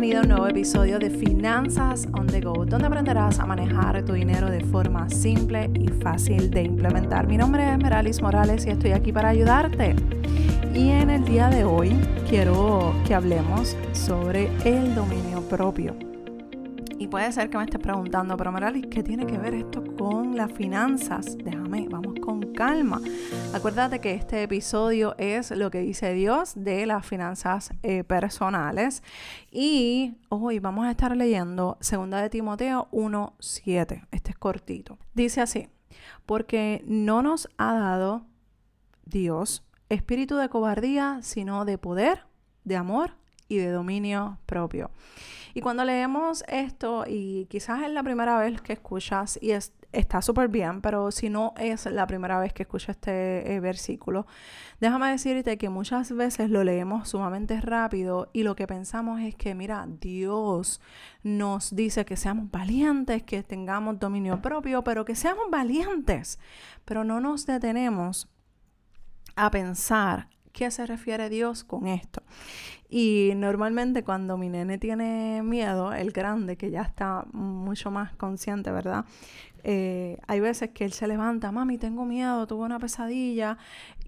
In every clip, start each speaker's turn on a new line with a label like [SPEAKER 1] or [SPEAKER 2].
[SPEAKER 1] bienvenido a un nuevo episodio de Finanzas on the Go, donde aprenderás a manejar tu dinero de forma simple y fácil de implementar. Mi nombre es Meralis Morales y estoy aquí para ayudarte. Y en el día de hoy quiero que hablemos sobre el dominio propio. Y puede ser que me estés preguntando, pero Meralis, ¿qué tiene que ver esto con las finanzas? Déjame, calma. Acuérdate que este episodio es lo que dice Dios de las finanzas eh, personales. Y hoy vamos a estar leyendo 2 de Timoteo 1.7. Este es cortito. Dice así, porque no nos ha dado Dios espíritu de cobardía, sino de poder, de amor y de dominio propio. Y cuando leemos esto, y quizás es la primera vez que escuchas, y está súper bien, pero si no es la primera vez que escuchas este eh, versículo, déjame decirte que muchas veces lo leemos sumamente rápido y lo que pensamos es que, mira, Dios nos dice que seamos valientes, que tengamos dominio propio, pero que seamos valientes, pero no nos detenemos a pensar qué se refiere Dios con esto. Y normalmente cuando mi nene tiene miedo, el grande, que ya está mucho más consciente, ¿verdad? Eh, hay veces que él se levanta, mami, tengo miedo, tuve una pesadilla.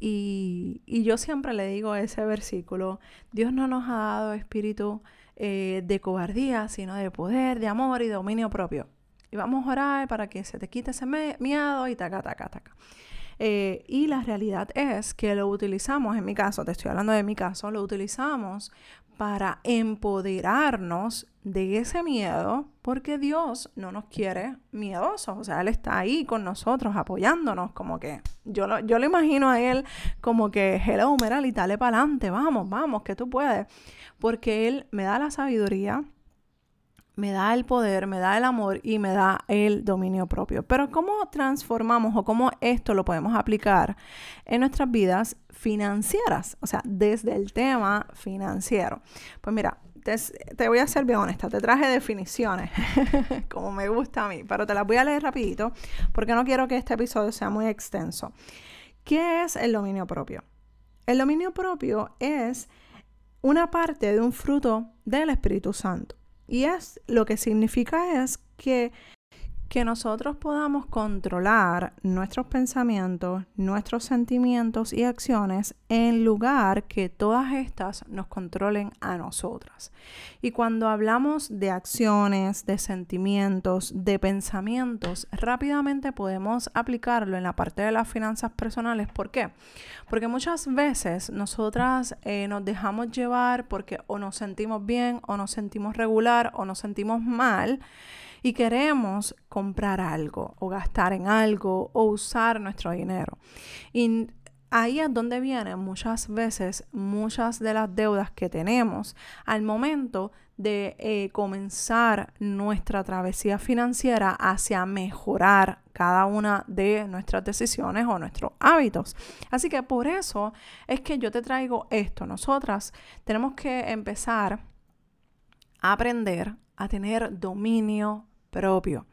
[SPEAKER 1] Y, yo siempre le digo ese versículo, Dios no nos ha dado espíritu eh, de cobardía, sino de poder, de amor y dominio propio. Y vamos a orar para que se te quite ese miedo y taca, taca, taca. Eh, y la realidad es que lo utilizamos, en mi caso, te estoy hablando de mi caso, lo utilizamos para empoderarnos de ese miedo, porque Dios no nos quiere miedosos, o sea, Él está ahí con nosotros, apoyándonos, como que yo lo, yo lo imagino a Él como que, hello, y dale para adelante, vamos, vamos, que tú puedes, porque Él me da la sabiduría, me da el poder, me da el amor y me da el dominio propio. Pero ¿cómo transformamos o cómo esto lo podemos aplicar en nuestras vidas financieras? O sea, desde el tema financiero. Pues mira, te, voy a ser bien honesta, te traje definiciones, como me gusta a mí, pero te las voy a leer rapidito porque no quiero que este episodio sea muy extenso. ¿Qué es el dominio propio? El dominio propio es una parte de un fruto del Espíritu Santo. Y es lo que significa es que que nosotros podamos controlar nuestros pensamientos, nuestros sentimientos y acciones en lugar que todas estas nos controlen a nosotras. Y cuando hablamos de acciones, de sentimientos, de pensamientos, rápidamente podemos aplicarlo en la parte de las finanzas personales. ¿Por qué? Porque muchas veces nosotras eh, nos dejamos llevar porque o nos sentimos bien o nos sentimos regular o nos sentimos mal y queremos comprar algo o gastar en algo o usar nuestro dinero. Y ahí es donde vienen muchas veces muchas de las deudas que tenemos al momento de eh, comenzar nuestra travesía financiera hacia mejorar cada una de nuestras decisiones o nuestros hábitos. Así que por eso es que yo te traigo esto. Nosotras tenemos que empezar a aprender a tener dominio propio.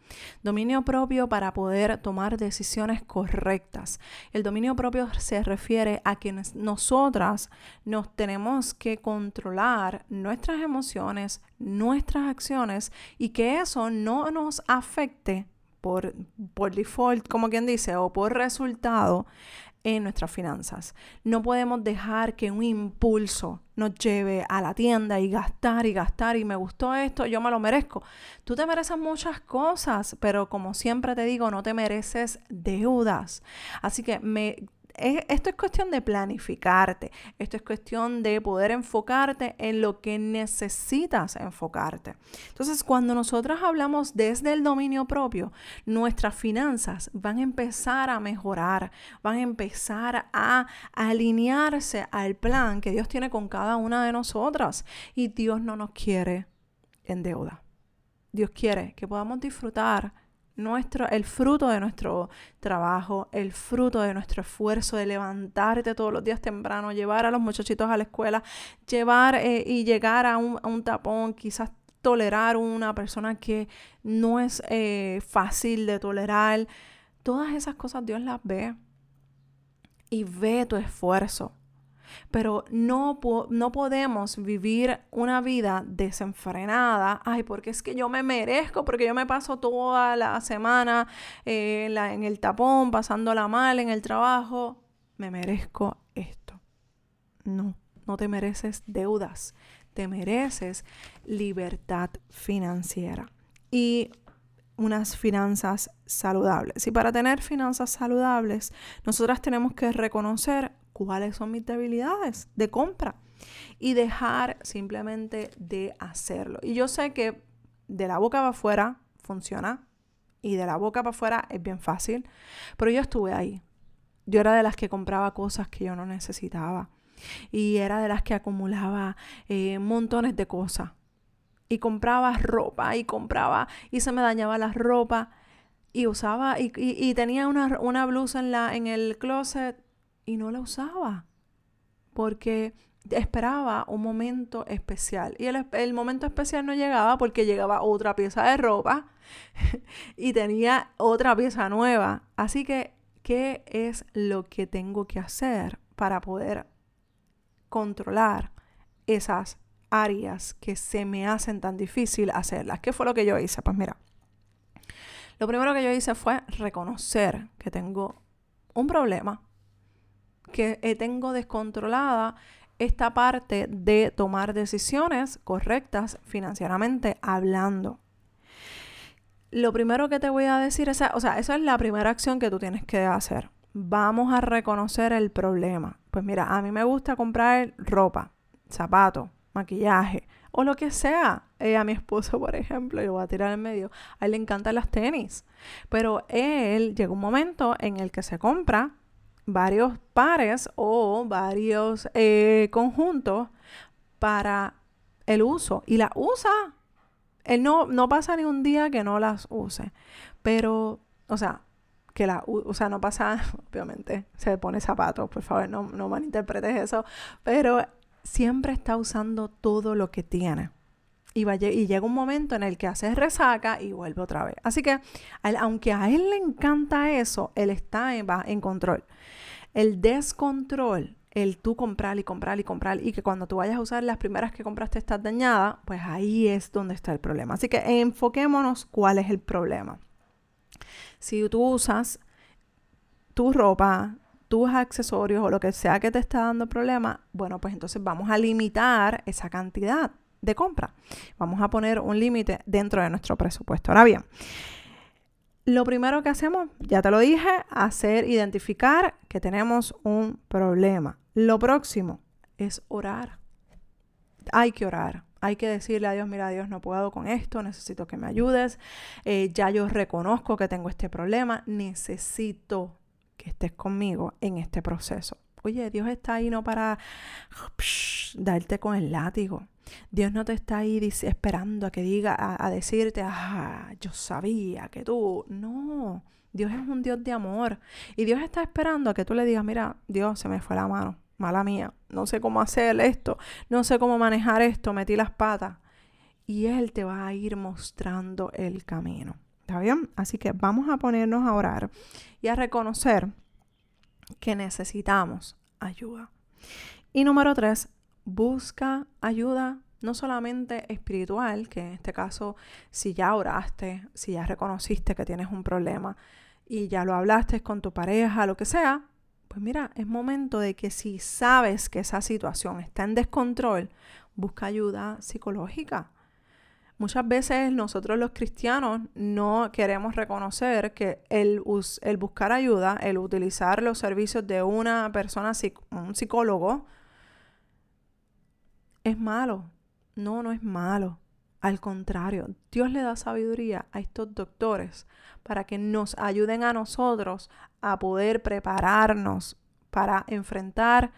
[SPEAKER 1] Dominio propio para poder tomar decisiones correctas. El dominio propio se refiere a que nosotras nos tenemos que controlar nuestras emociones, nuestras acciones y que eso no nos afecte por, por default, como quien dice, o por resultado en nuestras finanzas. No podemos dejar que un impulso nos lleve a la tienda y gastar y gastar y me gustó esto, yo me lo merezco. Tú te mereces muchas cosas, pero como siempre te digo, no te mereces deudas. Así que me esto es cuestión de planificarte, esto es cuestión de poder enfocarte en lo que necesitas enfocarte. Entonces, cuando nosotros hablamos desde el dominio propio, nuestras finanzas van a empezar a mejorar, van a empezar a alinearse al plan que Dios tiene con cada una de nosotras. Y Dios no nos quiere en deuda. Dios quiere que podamos disfrutar nuestro, el fruto de nuestro trabajo, el fruto de nuestro esfuerzo de levantarte todos los días temprano, llevar a los muchachitos a la escuela, llevar eh, y llegar a un, a un, tapón, quizás tolerar una persona que no es eh, fácil de tolerar. Todas esas cosas Dios las ve y ve tu esfuerzo. Pero no, no podemos vivir una vida desenfrenada. Ay, porque es que yo me merezco, porque yo me paso toda la semana eh, en el tapón, pasándola mal en el trabajo. Me merezco esto. No, no te mereces deudas, te mereces libertad financiera y unas finanzas saludables. Y para tener finanzas saludables, nosotras tenemos que reconocer cuáles son mis debilidades de compra y dejar simplemente de hacerlo. Y yo sé que de la boca para afuera funciona y de la boca para afuera es bien fácil, pero yo estuve ahí. Yo era de las que compraba cosas que yo no necesitaba y era de las que acumulaba eh, montones de cosas y compraba ropa y compraba y se me dañaba la ropa y usaba y, y, tenía una, una, blusa en, la, en el closet y no la usaba porque esperaba un momento especial. Y el, momento especial no llegaba porque llegaba otra pieza de ropa y tenía otra pieza nueva. Así que, ¿qué es lo que tengo que hacer para poder controlar esas áreas que se me hacen tan difícil hacerlas? ¿Qué fue lo que yo hice? Pues mira, lo primero que yo hice fue reconocer que tengo un problema que eh, tengo descontrolada esta parte de tomar decisiones correctas financieramente hablando. Lo primero que te voy a decir es, o sea, esa es la primera acción que tú tienes que hacer. Vamos a reconocer el problema. Pues mira, a mí me gusta comprar ropa, zapatos, maquillaje o lo que sea. Eh, a mi esposo, por ejemplo, lo voy a tirar en medio, a él le encantan las tenis. Pero él llega un momento en el que se compra varios pares o varios eh, conjuntos para el uso y la usa. Él no, no pasa ni un día que no las use, pero, o sea, que la, o sea, no pasa, obviamente, se pone zapatos, por favor, no, no malinterpretes eso, pero siempre está usando todo lo que tiene. Y, llega un momento en el que hace resaca y vuelve otra vez. Así que, aunque a él le encanta eso, él está en, en control. El descontrol, el tú comprar y comprar y comprar y que cuando tú vayas a usar las primeras que compraste estás dañada, pues ahí es donde está el problema. Así que enfoquémonos cuál es el problema. Si tú usas tu ropa, tus accesorios o lo que sea que te está dando problema, bueno, pues entonces vamos a limitar esa cantidad de compra. Vamos a poner un límite dentro de nuestro presupuesto. Ahora bien, lo primero que hacemos, ya te lo dije, hacer identificar que tenemos un problema. Lo próximo es orar. Hay que orar. Hay que decirle a Dios, mira Dios, no puedo con esto, necesito que me ayudes. Eh, ya yo reconozco que tengo este problema, necesito que estés conmigo en este proceso. Oye, Dios está ahí no para darte con el látigo. Dios no te está ahí esperando a que diga, a, decirte, ah, yo sabía que tú. No, Dios es un Dios de amor. Y Dios está esperando a que tú le digas, mira, Dios, se me fue la mano, mala mía, no sé cómo hacer esto, no sé cómo manejar esto, metí las patas. Y Él te va a ir mostrando el camino. ¿Está bien? Así que vamos a ponernos a orar y a reconocer que necesitamos ayuda. Y número tres, busca ayuda no solamente espiritual, que en este caso si ya oraste, si ya reconociste que tienes un problema y ya lo hablaste con tu pareja, lo que sea, pues mira, es momento de que si sabes que esa situación está en descontrol, busca ayuda psicológica. Muchas veces nosotros los cristianos no queremos reconocer que el, el buscar ayuda, el utilizar los servicios de una persona, un psicólogo, es malo. No, no es malo. Al contrario, Dios le da sabiduría a estos doctores para que nos ayuden a nosotros a poder prepararnos para enfrentar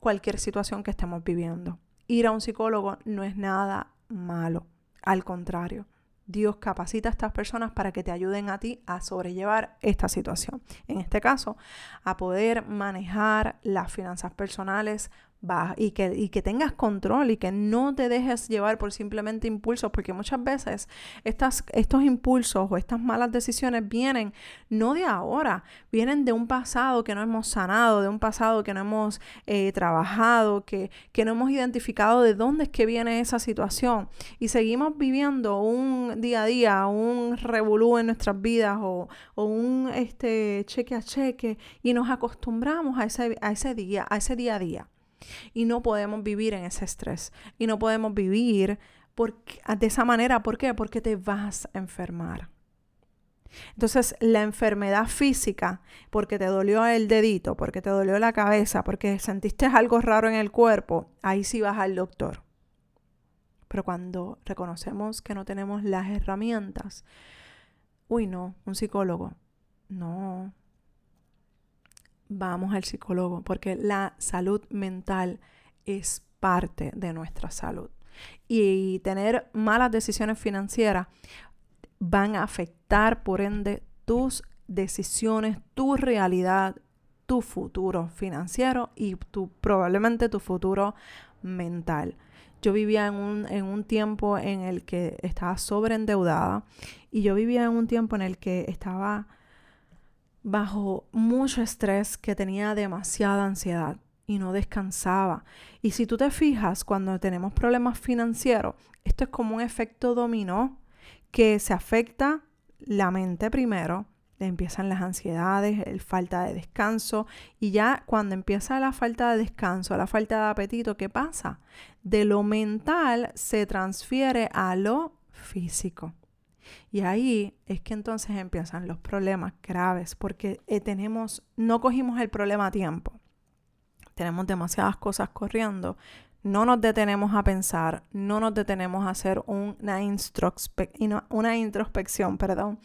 [SPEAKER 1] cualquier situación que estemos viviendo. Ir a un psicólogo no es nada malo. Al contrario, Dios capacita a estas personas para que te ayuden a ti a sobrellevar esta situación. En este caso, a poder manejar las finanzas personales y que, y que tengas control y que no te dejes llevar por simplemente impulsos, porque muchas veces estas, estos impulsos o estas malas decisiones vienen no de ahora, vienen de un pasado que no hemos sanado, de un pasado que no hemos eh, trabajado, que, que no hemos identificado de dónde es que viene esa situación y seguimos viviendo un día a día, un revolú en nuestras vidas o, o un este, cheque a cheque y nos acostumbramos a ese, a ese día, a ese día a día. Y no podemos vivir en ese estrés. Y no podemos vivir de esa manera. ¿Por qué? Porque te vas a enfermar. Entonces, la enfermedad física, porque te dolió el dedito, porque te dolió la cabeza, porque sentiste algo raro en el cuerpo, ahí sí vas al doctor. Pero cuando reconocemos que no tenemos las herramientas, uy, no, un psicólogo, no, vamos al psicólogo, porque la salud mental es parte de nuestra salud. Y tener malas decisiones financieras van a afectar, por ende, tus decisiones, tu realidad, tu futuro financiero y tu, probablemente tu futuro mental. Yo vivía en un, en un tiempo en el que estaba sobreendeudada y yo vivía en un tiempo en el que estaba bajo mucho estrés, que tenía demasiada ansiedad y no descansaba. Y si tú te fijas, cuando tenemos problemas financieros, esto es como un efecto dominó que se afecta la mente primero, empiezan las ansiedades, el falta de descanso y ya cuando empieza la falta de descanso, la falta de apetito, ¿qué pasa? De lo mental se transfiere a lo físico. Y ahí es que entonces empiezan los problemas graves porque eh, tenemos, no cogimos el problema a tiempo. Tenemos demasiadas cosas corriendo. No nos detenemos a pensar, no nos detenemos a hacer una, introspección, perdón,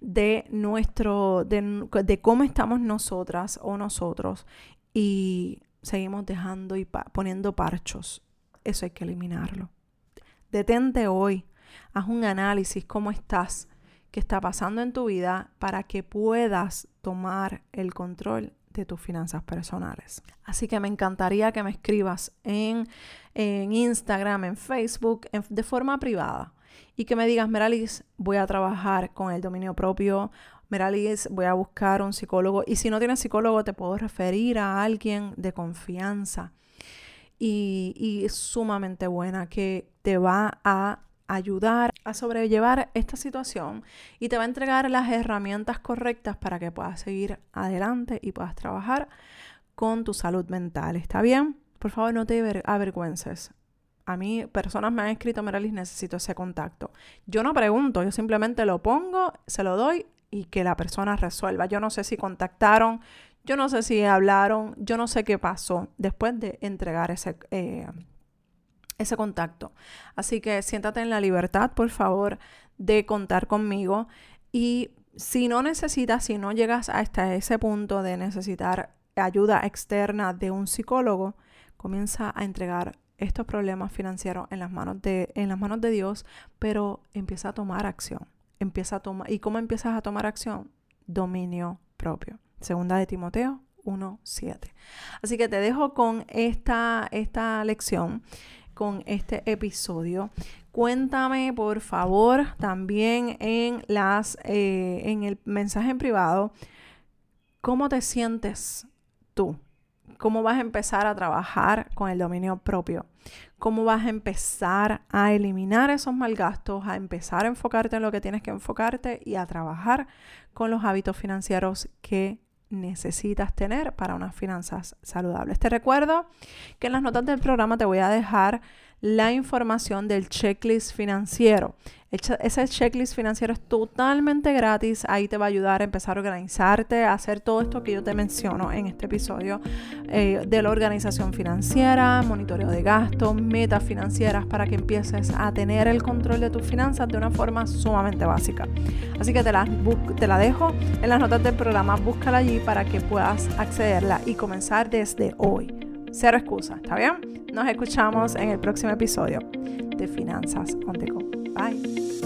[SPEAKER 1] de nuestro, de, de, cómo estamos nosotras o nosotros y seguimos dejando y poniendo parchos. Eso hay que eliminarlo. Detente hoy haz un análisis, cómo estás, qué está pasando en tu vida para que puedas tomar el control de tus finanzas personales. Así que me encantaría que me escribas en, Instagram, en Facebook, de forma privada y que me digas, Meralis, voy a trabajar con el dominio propio. Meralis, voy a buscar un psicólogo. Y si no tienes psicólogo, te puedo referir a alguien de confianza y, y sumamente buena que te va a ayudar a sobrellevar esta situación y te va a entregar las herramientas correctas para que puedas seguir adelante y puedas trabajar con tu salud mental. ¿Está bien? Por favor, no te avergüences. A mí personas me han escrito, Meralis, necesito ese contacto. Yo no pregunto, yo simplemente lo pongo, se lo doy y que la persona resuelva. Yo no sé si contactaron, yo no sé si hablaron, yo no sé qué pasó después de entregar ese, eh, ese contacto. Así que siéntate en la libertad, por favor, de contar conmigo. Y si no necesitas, si no llegas hasta ese punto de necesitar ayuda externa de un psicólogo, comienza a entregar estos problemas financieros en las manos de, en las manos de Dios, pero empieza a tomar acción. Empieza a tomar, ¿Y cómo empiezas a tomar acción? Dominio propio. Segunda de Timoteo 1.7. Así que te dejo con esta, esta lección con este episodio. Cuéntame, por favor, también en, las, eh, en el mensaje en privado, cómo te sientes tú. ¿Cómo vas a empezar a trabajar con el dominio propio? ¿Cómo vas a empezar a eliminar esos malgastos, a empezar a enfocarte en lo que tienes que enfocarte y a trabajar con los hábitos financieros que necesitas tener para unas finanzas saludables. Te recuerdo que en las notas del programa te voy a dejar la información del checklist financiero. Ese checklist financiero es totalmente gratis. Ahí te va a ayudar a empezar a organizarte, a hacer todo esto que yo te menciono en este episodio eh, de la organización financiera, monitoreo de gastos, metas financieras para que empieces a tener el control de tus finanzas de una forma sumamente básica. Así que te la, te la dejo en las notas del programa. Búscala allí para que puedas accederla y comenzar desde hoy. Cero excusa, ¿está bien? Nos escuchamos en el próximo episodio de Finanzas on the. Bye.